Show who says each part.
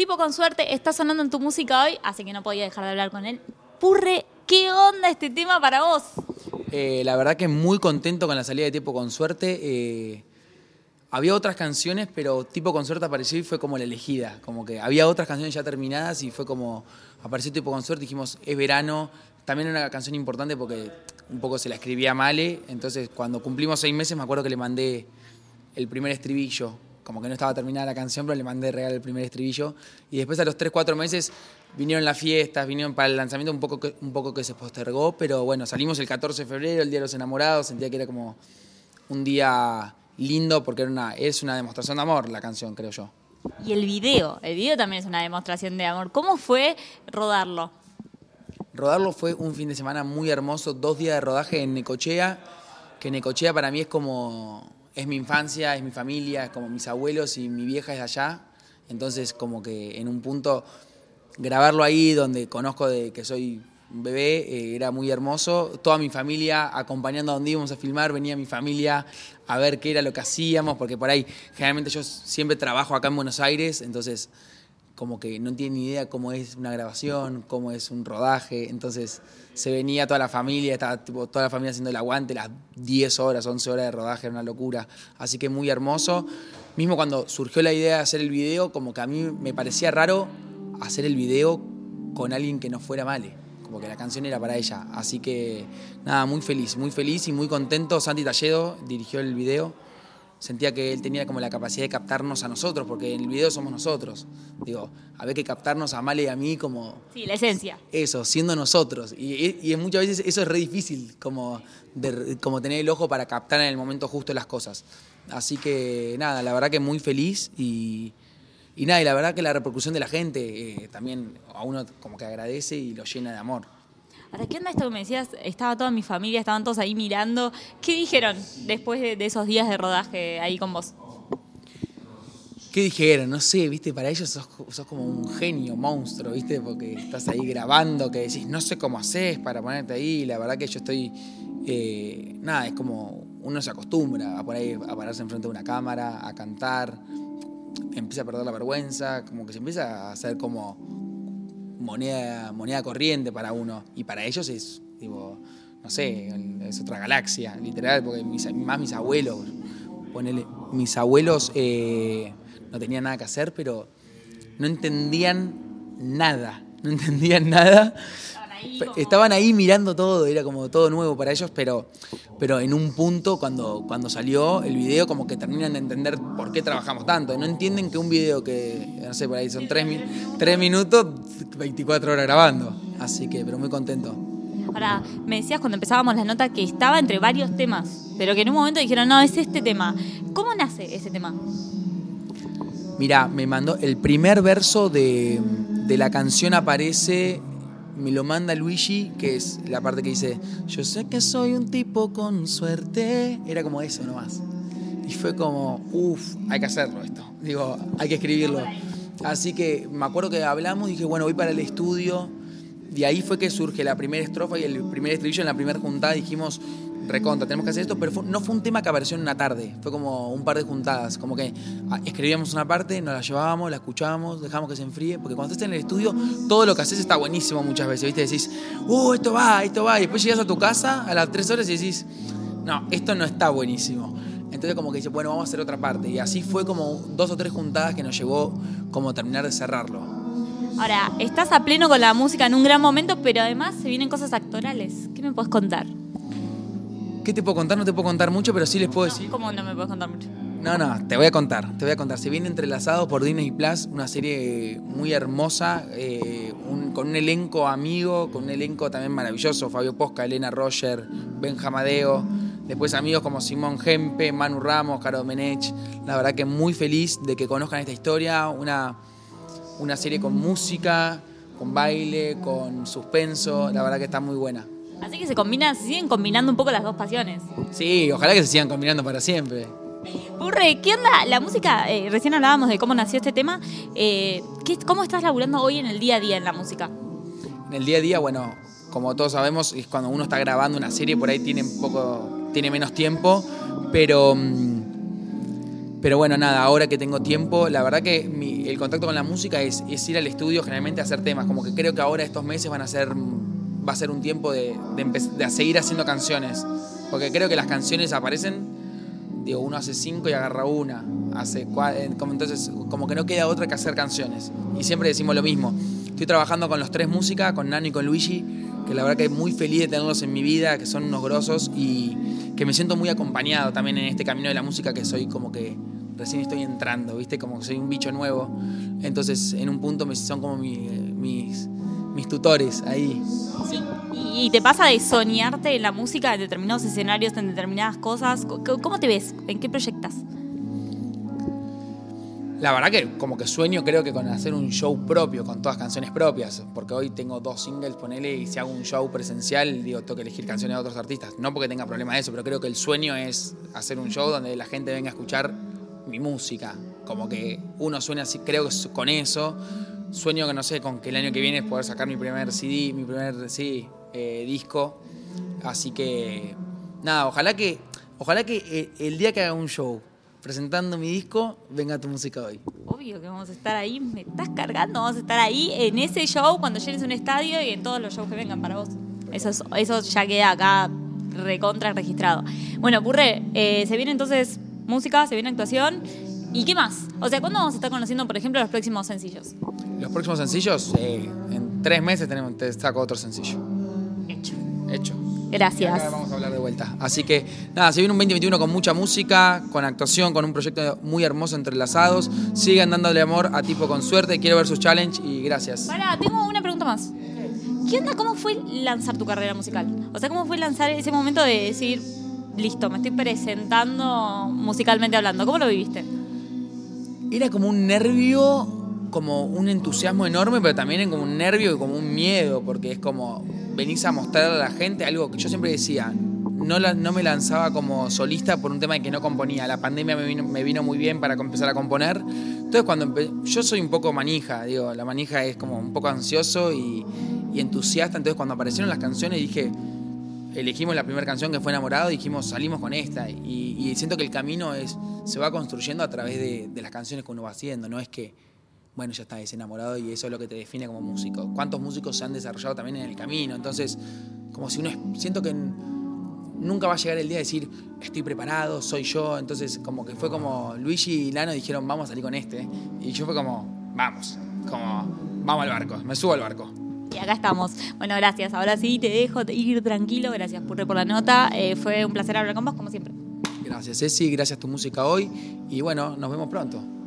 Speaker 1: Tipo con suerte, está sonando en tu música hoy, así que no podía dejar de hablar con él. Purre, ¿qué onda este tema para vos?
Speaker 2: Eh, la verdad que muy contento con la salida de Tipo con suerte. Eh, había otras canciones, pero Tipo con suerte apareció y fue como la elegida. Como que había otras canciones ya terminadas y fue como apareció Tipo con suerte. Dijimos, es verano. También era una canción importante porque un poco se la escribía Male. Entonces, cuando cumplimos seis meses, me acuerdo que le mandé el primer estribillo. Como que no estaba terminada la canción, pero le mandé regal el primer estribillo. Y después, a los tres, cuatro meses, vinieron las fiestas, vinieron para el lanzamiento un poco, que, un poco que se postergó. Pero bueno, salimos el 14 de febrero, el Día de los Enamorados. Sentía que era como un día lindo porque era una, es una demostración de amor la canción, creo yo.
Speaker 1: Y el video, el video también es una demostración de amor. ¿Cómo fue rodarlo?
Speaker 2: Rodarlo fue un fin de semana muy hermoso, dos días de rodaje en Necochea, que Necochea para mí es como, es mi infancia, es mi familia, es como mis abuelos y mi vieja es allá. Entonces como que en un punto grabarlo ahí donde conozco de que soy un bebé, eh, era muy hermoso. Toda mi familia acompañando a donde íbamos a filmar, venía mi familia a ver qué era lo que hacíamos, porque por ahí generalmente yo siempre trabajo acá en Buenos Aires, entonces como que no tienen ni idea cómo es una grabación, cómo es un rodaje, entonces se venía toda la familia, estaba tipo, toda la familia haciendo el aguante, las 10 horas, 11 horas de rodaje, era una locura, así que muy hermoso. Mismo cuando surgió la idea de hacer el video, como que a mí me parecía raro hacer el video con alguien que no fuera Male como que la canción era para ella. Así que nada, muy feliz, muy feliz y muy contento. Santi Talledo dirigió el video. Sentía que él tenía como la capacidad de captarnos a nosotros, porque en el video somos nosotros. Digo, había que captarnos a Male y a mí como...
Speaker 1: Sí, la esencia.
Speaker 2: Eso, siendo nosotros. Y, y muchas veces eso es re difícil, como, como tener el ojo para captar en el momento justo las cosas. Así que nada, la verdad que muy feliz y, y nada, y la verdad que la repercusión de la gente eh, también a uno como que agradece y lo llena de amor.
Speaker 1: Ahora, ¿qué onda esto que me decías? Estaba toda mi familia, estaban todos ahí mirando. ¿Qué dijeron después de, esos días de rodaje ahí con vos?
Speaker 2: ¿Qué dijeron? No sé, viste, para ellos sos, como un genio, monstruo, viste, porque estás ahí grabando, que decís, no sé cómo haces para ponerte ahí. La verdad que yo estoy, eh, nada, es como uno se acostumbra a, por ahí, a pararse enfrente de una cámara, a cantar, empieza a perder la vergüenza, como que se empieza a hacer como moneda, moneda corriente para uno. Y para ellos es, tipo, no sé, es otra galaxia, literal, porque mis, más mis abuelos, ponele, mis abuelos eh, no tenían nada que hacer, pero no entendían nada, no entendían nada estaban ahí mirando todo, era como todo nuevo para ellos, pero, pero en un punto cuando, cuando salió el video como que terminan de entender por qué trabajamos tanto. No entienden que un video que, no sé, por ahí son tres, tres minutos, 24 horas grabando. Así que, pero muy contento.
Speaker 1: Ahora, me decías cuando empezábamos la nota que estaba entre varios temas, pero que en un momento dijeron, no, es este tema. ¿Cómo nace ese tema?
Speaker 2: Mira, me mandó el primer verso de, de la canción aparece me lo manda Luigi, que es la parte que dice, yo sé que soy un tipo con suerte. Era como eso nomás. Y fue como, uff, hay que hacerlo esto. Digo, hay que escribirlo. Así que me acuerdo que hablamos y dije, bueno, voy para el estudio. De ahí fue que surge la primera estrofa y el primer estribillo en la primera juntada. Dijimos, recontra, tenemos que hacer esto, pero no fue un tema que apareció en una tarde, fue como un par de juntadas, como que ah, escribíamos una parte, nos la llevábamos, la escuchábamos, dejábamos que se enfríe, porque cuando estás en el estudio, todo lo que haces está buenísimo muchas veces, ¿viste? Decís, uh, esto va, esto va, y después llegas a tu casa a las tres horas y decís, no, esto no está buenísimo. Entonces como que dice, bueno, vamos a hacer otra parte. Y así fue como dos o tres juntadas que nos llevó como terminar de cerrarlo.
Speaker 1: Ahora, estás a pleno con la música en un gran momento, pero además se vienen cosas actorales. ¿Qué me puedes contar?
Speaker 2: ¿Qué te puedo contar? No te puedo contar mucho, pero sí les puedo decir.
Speaker 1: ¿Cómo no me puedes contar mucho?
Speaker 2: No, no, te voy a contar, te voy a contar. Se viene entrelazado por Disney Plus, una serie muy hermosa, eh, con un elenco amigo, con un elenco también maravilloso, Fabio Posca, Elena Roger, Ben Jamadeo, después amigos como Simón Gempe, Manu Ramos, Caro Menech. La verdad que muy feliz de que conozcan esta historia, una, una serie con música, con baile, con suspenso, la verdad que está muy buena.
Speaker 1: Así que se combinan, se siguen combinando un poco las dos pasiones.
Speaker 2: Sí, ojalá que se sigan combinando para siempre.
Speaker 1: Burre, ¿qué onda? La música, eh, recién hablábamos de cómo nació este tema. Eh, ¿Cómo estás laburando hoy en el día a día en la música?
Speaker 2: En el día a día, bueno, como todos sabemos, es cuando uno está grabando una serie, por ahí tiene un poco, tiene menos tiempo, pero, mm, pero bueno, nada, ahora que tengo tiempo, la verdad que el contacto con la música es, es, ir al estudio generalmente a hacer temas. Como que creo que ahora estos meses van a ser, va a ser un tiempo de, de, de seguir haciendo canciones. Porque creo que las canciones aparecen, digo, uno hace cinco y agarra una. Hace como entonces, como que no queda otra que hacer canciones. Y siempre decimos lo mismo. Estoy trabajando con los tres músicas, con Nano y con Luigi, que la verdad que muy feliz de tenerlos en mi vida, que son unos grosos y que me siento muy acompañado también en este camino de la música que soy como que recién estoy entrando, ¿viste? Como que soy un bicho nuevo. Entonces, en un punto son como mis, mis tutores ahí.
Speaker 1: ¿Y te pasa de soñarte en la música, en determinados escenarios, en determinadas cosas? ¿Cómo te ves? ¿En qué proyectas?
Speaker 2: La verdad que como que sueño creo que con hacer un show propio, con todas canciones propias, porque hoy tengo dos singles, ponele, y si hago un show presencial, digo, tengo que elegir canciones de otros artistas. No porque tenga problema de eso, pero creo que el sueño es hacer un show donde la gente venga a escuchar mi música. Como que uno sueña así, creo que con eso. Sueño que no sé, con que el año que viene es poder sacar mi primer CD, mi primer sí, eh, disco. Así que, nada, ojalá que, ojalá que eh, el día que haga un show presentando mi disco, venga tu música hoy.
Speaker 1: Obvio que vamos a estar ahí, me estás cargando, vamos a estar ahí en ese show cuando llenes un estadio y en todos los shows que vengan para vos. Eso, eso ya queda acá recontra registrado. Bueno, Purre, eh, se viene entonces música, se viene actuación. ¿Y qué más? O sea, ¿cuándo vamos a estar conociendo, por ejemplo, los próximos sencillos?
Speaker 2: Los próximos sencillos, eh, en tres meses tenemos, te saco otro sencillo.
Speaker 1: Hecho.
Speaker 2: Hecho.
Speaker 1: Gracias.
Speaker 2: vamos a hablar de vuelta. Así que nada, se viene un 2021 con mucha música, con actuación, con un proyecto muy hermoso entrelazados. Sigan dándole amor a Tipo con Suerte. Quiero ver sus challenge y gracias.
Speaker 1: Pará, tengo una pregunta más. ¿Qué onda? ¿Cómo fue lanzar tu carrera musical? O sea, ¿cómo fue lanzar ese momento de decir, listo, me estoy presentando musicalmente hablando? ¿Cómo lo viviste?
Speaker 2: Era como un nervio, como un entusiasmo enorme, pero también como un nervio y como un miedo, porque es como venís a mostrar a la gente algo que yo siempre decía, no, no me lanzaba como solista por un tema de que no componía. La pandemia me vino, muy bien para empezar a componer. Entonces, cuando yo soy un poco manija, digo, la manija es como un poco ansioso y, entusiasta. Entonces, cuando aparecieron las canciones, dije, elegimos la primera canción que fue Enamorado, dijimos, salimos con esta. Y, siento que el camino es, se va construyendo a través de las canciones que uno va haciendo. No es que bueno, ya está, es enamorado y eso es lo que te define como músico. ¿Cuántos músicos se han desarrollado también en el camino? Entonces, como si uno, siento que nunca va a llegar el día de decir, estoy preparado, soy yo. Entonces, como que fue como Luigi y Lano dijeron, vamos a salir con este. Y yo fue como, vamos, como, vamos al barco, me subo al barco.
Speaker 1: Y acá estamos. Bueno, gracias. Ahora sí, te dejo ir tranquilo. Gracias, Purre, por la nota. Eh, fue un placer hablar con vos, como siempre.
Speaker 2: Gracias, Ceci. Gracias tu música hoy. Y bueno, nos vemos pronto.